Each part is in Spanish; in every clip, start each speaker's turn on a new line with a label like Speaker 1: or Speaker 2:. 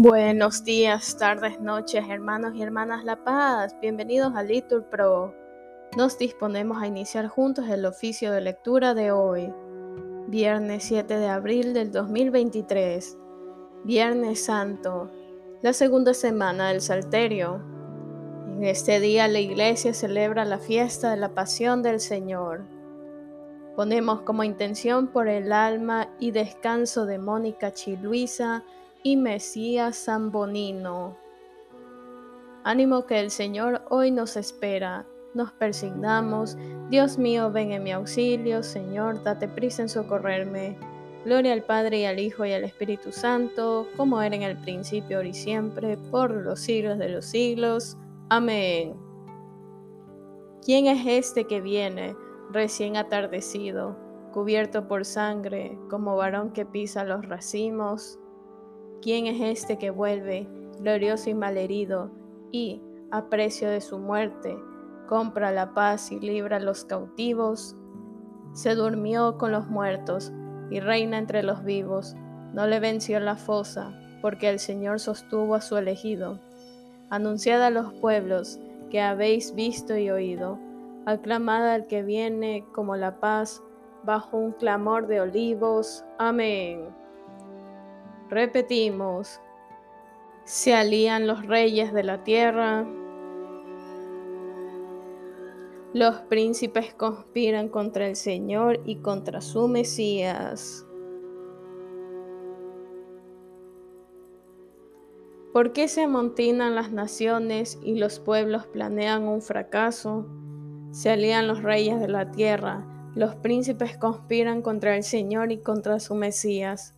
Speaker 1: Buenos días, tardes, noches, hermanos y hermanas La Paz. Bienvenidos a Litur Pro. Nos disponemos a iniciar juntos el oficio de lectura de hoy, viernes 7 de abril del 2023, Viernes Santo, la segunda semana del Salterio. En este día la iglesia celebra la fiesta de la pasión del Señor. Ponemos como intención por el alma y descanso de Mónica Chiluisa, y Mesías Zambonino. Ánimo que el Señor hoy nos espera. Nos persignamos. Dios mío, ven en mi auxilio. Señor, date prisa en socorrerme. Gloria al Padre y al Hijo y al Espíritu Santo, como era en el principio, ahora y siempre, por los siglos de los siglos. Amén. ¿Quién es este que viene, recién atardecido, cubierto por sangre, como varón que pisa los racimos? ¿Quién es este que vuelve, glorioso y malherido, y, a precio de su muerte, compra la paz y libra a los cautivos? Se durmió con los muertos y reina entre los vivos. No le venció la fosa, porque el Señor sostuvo a su elegido. Anunciad a los pueblos que habéis visto y oído. Aclamad al que viene como la paz bajo un clamor de olivos. Amén. Repetimos, se alían los reyes de la tierra, los príncipes conspiran contra el Señor y contra su Mesías. ¿Por qué se amontinan las naciones y los pueblos planean un fracaso? Se alían los reyes de la tierra, los príncipes conspiran contra el Señor y contra su Mesías.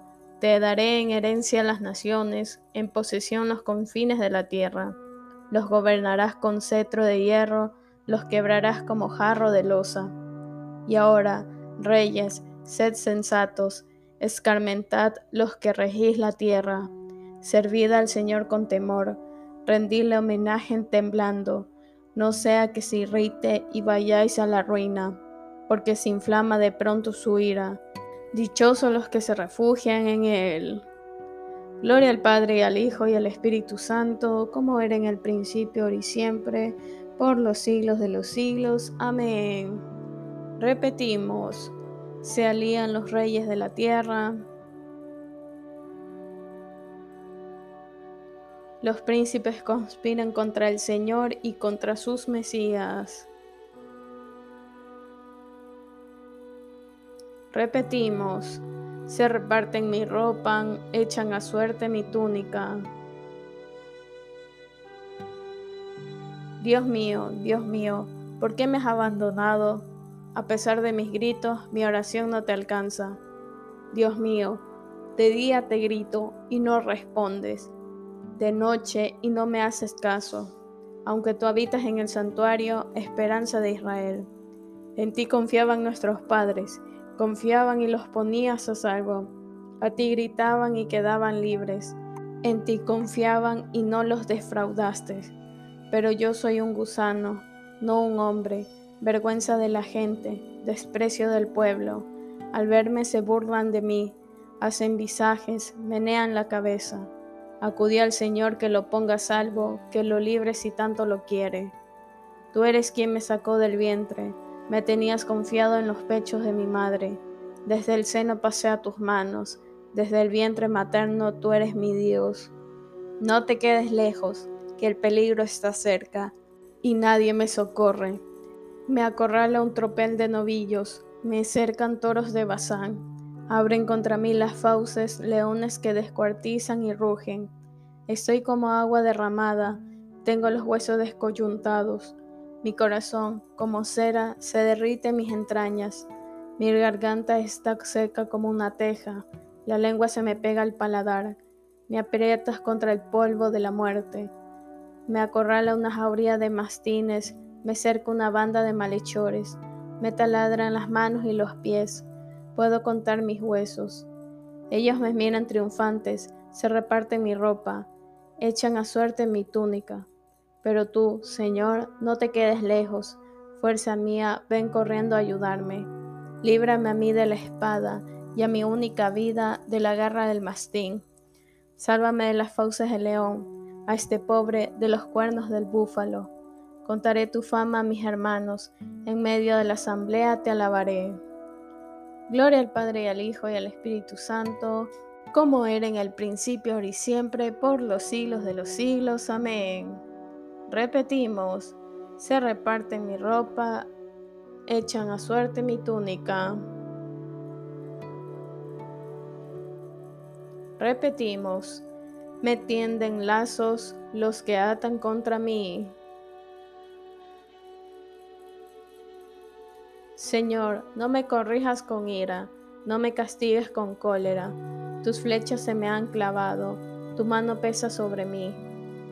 Speaker 1: te daré en herencia las naciones, en posesión los confines de la tierra. Los gobernarás con cetro de hierro, los quebrarás como jarro de losa. Y ahora, reyes, sed sensatos, escarmentad los que regís la tierra. Servid al Señor con temor, rendidle homenaje temblando, no sea que se irrite y vayáis a la ruina, porque se inflama de pronto su ira Dichosos los que se refugian en Él. Gloria al Padre y al Hijo y al Espíritu Santo, como era en el principio, ahora y siempre, por los siglos de los siglos. Amén. Repetimos, se alían los reyes de la tierra, los príncipes conspiran contra el Señor y contra sus Mesías. Repetimos, se reparten mi ropa, echan a suerte mi túnica. Dios mío, Dios mío, ¿por qué me has abandonado? A pesar de mis gritos, mi oración no te alcanza. Dios mío, de día te grito y no respondes, de noche y no me haces caso, aunque tú habitas en el santuario, esperanza de Israel. En ti confiaban nuestros padres Confiaban y los ponías a salvo. A ti gritaban y quedaban libres. En ti confiaban y no los defraudaste. Pero yo soy un gusano, no un hombre, vergüenza de la gente, desprecio del pueblo. Al verme se burlan de mí, hacen visajes, menean la cabeza. Acudí al Señor que lo ponga a salvo, que lo libre si tanto lo quiere. Tú eres quien me sacó del vientre me tenías confiado en los pechos de mi madre. Desde el seno pasé a tus manos. Desde el vientre materno tú eres mi Dios. No te quedes lejos, que el peligro está cerca, y nadie me socorre. Me acorrala un tropel de novillos, me cercan toros de Bazán. Abren contra mí las fauces, leones que descuartizan y rugen. Estoy como agua derramada, tengo los huesos descoyuntados. Mi corazón, como cera, se derrite en mis entrañas. Mi garganta está seca como una teja. La lengua se me pega al paladar. Me aprietas contra el polvo de la muerte. Me acorrala una jauría de mastines, me cerca una banda de malhechores, me taladran las manos y los pies, puedo contar mis huesos. Ellos me miran triunfantes, se reparten mi ropa, echan a suerte mi túnica. Pero tú, Señor, no te quedes lejos, fuerza mía, ven corriendo a ayudarme. Líbrame a mí de la espada y a mi única vida de la garra del mastín. Sálvame de las fauces del león, a este pobre de los cuernos del búfalo. Contaré tu fama a mis hermanos, en medio de la asamblea te alabaré. Gloria al Padre y al Hijo y al Espíritu Santo, como era en el principio, ahora y siempre, por los siglos de los siglos. Amén. Repetimos, se reparten mi ropa, echan a suerte mi túnica. Repetimos, me tienden lazos los que atan contra mí. Señor, no me corrijas con ira, no me castigues con cólera. Tus flechas se me han clavado, tu mano pesa sobre mí.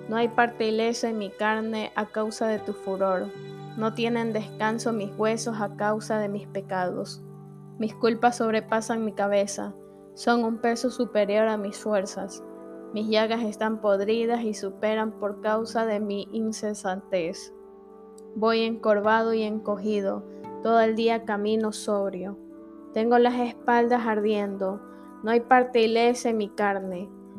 Speaker 1: No hay parte ilesa en mi carne a causa de tu furor. No tienen descanso mis huesos a causa de mis pecados. Mis culpas sobrepasan mi cabeza son un peso superior a mis fuerzas. Mis llagas están podridas y superan por causa de mi incesantez. Voy encorvado y encogido, todo el día camino sobrio. Tengo las espaldas ardiendo, no hay parte ilesa en mi carne.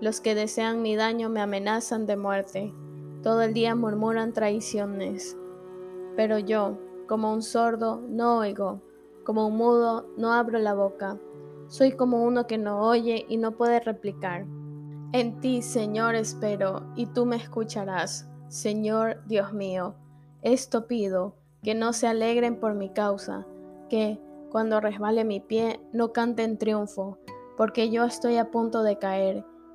Speaker 1: los que desean mi daño me amenazan de muerte, todo el día murmuran traiciones. Pero yo, como un sordo, no oigo, como un mudo, no abro la boca soy como uno que no oye y no puede replicar. En ti, Señor, espero, y tú me escucharás. Señor Dios mío, esto pido, que no se alegren por mi causa, que, cuando resbale mi pie, no cante en triunfo, porque yo estoy a punto de caer,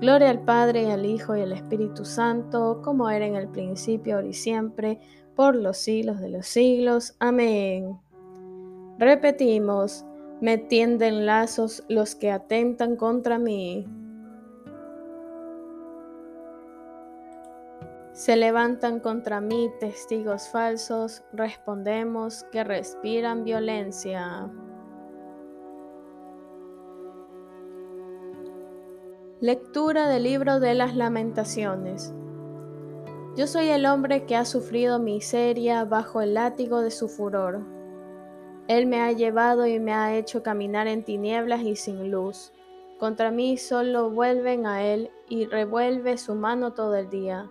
Speaker 1: Gloria al Padre al Hijo y al Espíritu Santo, como era en el principio, ahora y siempre, por los siglos de los siglos. Amén. Repetimos, me tienden lazos los que atentan contra mí. Se levantan contra mí testigos falsos, respondemos que respiran violencia. Lectura del libro de las lamentaciones. Yo soy el hombre que ha sufrido miseria bajo el látigo de su furor. Él me ha llevado y me ha hecho caminar en tinieblas y sin luz. Contra mí solo vuelven a él y revuelve su mano todo el día.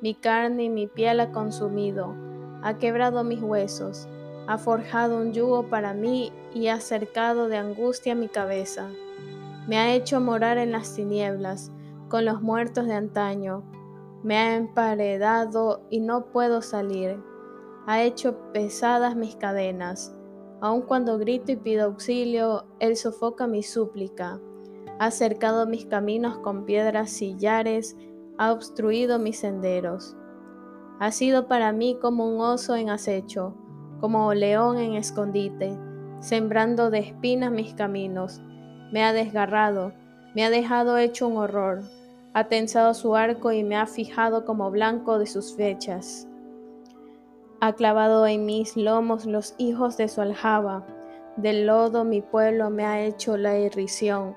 Speaker 1: Mi carne y mi piel ha consumido, ha quebrado mis huesos, ha forjado un yugo para mí y ha cercado de angustia mi cabeza. Me ha hecho morar en las tinieblas, con los muertos de antaño. Me ha emparedado y no puedo salir. Ha hecho pesadas mis cadenas. Aun cuando grito y pido auxilio, Él sofoca mi súplica. Ha cercado mis caminos con piedras sillares ha obstruido mis senderos. Ha sido para mí como un oso en acecho, como león en escondite, sembrando de espinas mis caminos. Me ha desgarrado, me ha dejado hecho un horror, ha tensado su arco y me ha fijado como blanco de sus flechas. Ha clavado en mis lomos los hijos de su aljaba, del lodo mi pueblo me ha hecho la irrisión,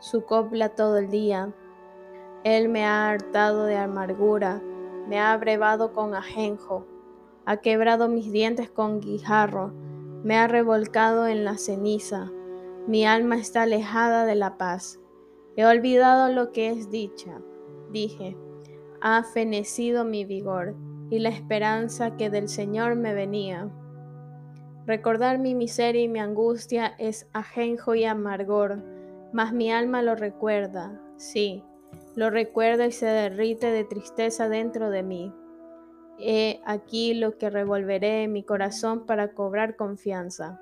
Speaker 1: su copla todo el día, él me ha hartado de amargura, me ha abrevado con ajenjo, ha quebrado mis dientes con guijarro, me ha revolcado en la ceniza, mi alma está alejada de la paz. He olvidado lo que es dicha, dije, ha fenecido mi vigor y la esperanza que del Señor me venía. Recordar mi miseria y mi angustia es ajenjo y amargor, mas mi alma lo recuerda, sí, lo recuerda y se derrite de tristeza dentro de mí. He aquí lo que revolveré en mi corazón para cobrar confianza.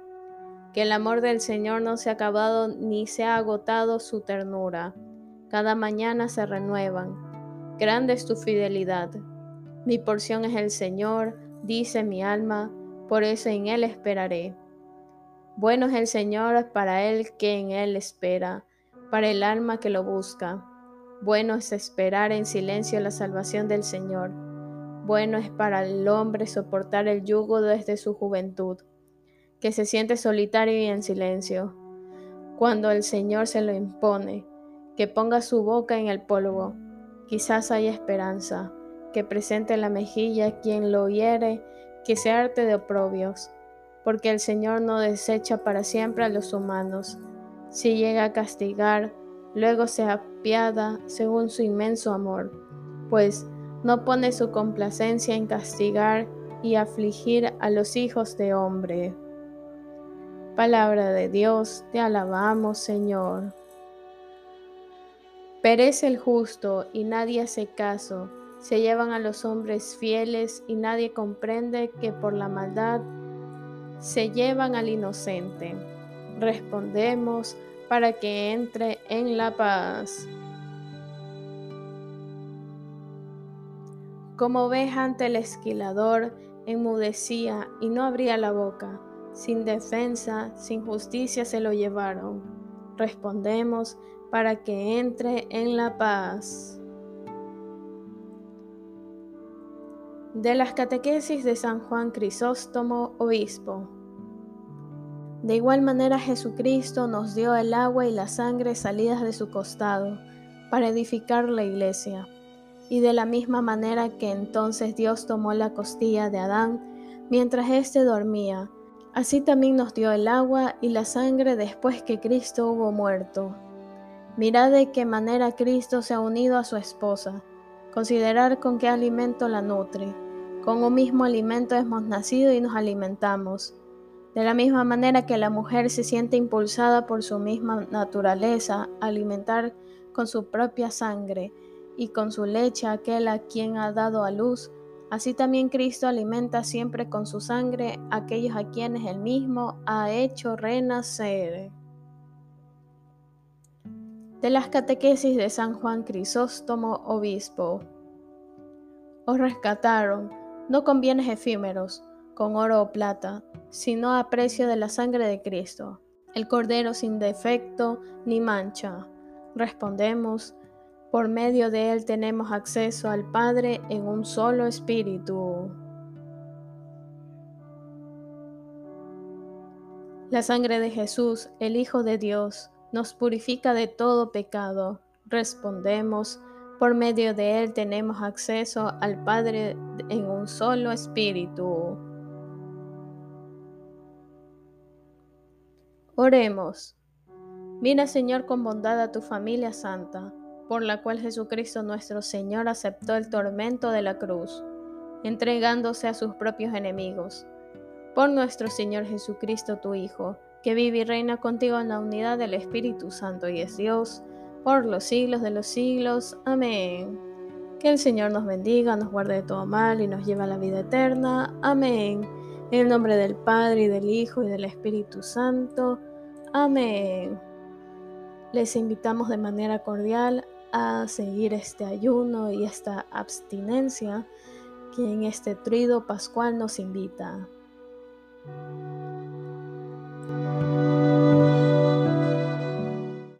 Speaker 1: Que el amor del Señor no se ha acabado ni se ha agotado su ternura. Cada mañana se renuevan. Grande es tu fidelidad. Mi porción es el Señor, dice mi alma, por eso en Él esperaré. Bueno es el Señor para el que en Él espera, para el alma que lo busca. Bueno es esperar en silencio la salvación del Señor. Bueno es para el hombre soportar el yugo desde su juventud, que se siente solitario y en silencio. Cuando el Señor se lo impone, que ponga su boca en el polvo, quizás haya esperanza, que presente la mejilla quien lo hiere que se arte de oprobios, porque el Señor no desecha para siempre a los humanos. Si llega a castigar, luego se apiada según su inmenso amor, pues no pone su complacencia en castigar y afligir a los hijos de hombre. Palabra de Dios, te alabamos Señor. Perece el justo y nadie hace caso se llevan a los hombres fieles y nadie comprende que por la maldad se llevan al inocente. Respondemos para que entre en la paz. Como oveja ante el esquilador, enmudecía y no abría la boca. Sin defensa, sin justicia se lo llevaron. Respondemos para que entre en la paz. De las catequesis de San Juan Crisóstomo, obispo. De igual manera Jesucristo nos dio el agua y la sangre salidas de su costado para edificar la iglesia. Y de la misma manera que entonces Dios tomó la costilla de Adán mientras éste dormía, así también nos dio el agua y la sangre después que Cristo hubo muerto. Mirad de qué manera Cristo se ha unido a su esposa Considerar con qué alimento la nutre. Con un mismo alimento hemos nacido y nos alimentamos. De la misma manera que la mujer se siente impulsada por su misma naturaleza a alimentar con su propia sangre y con su leche aquel a quien ha dado a luz, así también Cristo alimenta siempre con su sangre a aquellos a quienes él mismo ha hecho renacer de las catequesis de San Juan Crisóstomo, obispo. Os rescataron, no con bienes efímeros, con oro o plata, sino a precio de la sangre de Cristo, el Cordero sin defecto ni mancha. Respondemos, por medio de él tenemos acceso al Padre en un solo espíritu. La sangre de Jesús, el Hijo de Dios, nos purifica de todo pecado. Respondemos, por medio de Él tenemos acceso al Padre en un solo espíritu. Oremos. Mira, Señor, con bondad a tu familia santa, por la cual Jesucristo nuestro Señor aceptó el tormento de la cruz, entregándose a sus propios enemigos. Por nuestro Señor Jesucristo, tu Hijo, que vive y reina contigo en la unidad del Espíritu Santo y es Dios, por los siglos de los siglos. Amén. Que el Señor nos bendiga, nos guarde de todo mal y nos lleve a la vida eterna. Amén. En el nombre del Padre y del Hijo y del Espíritu Santo. Amén. Les invitamos de manera cordial a seguir este ayuno y esta abstinencia que en este trido pascual nos invita.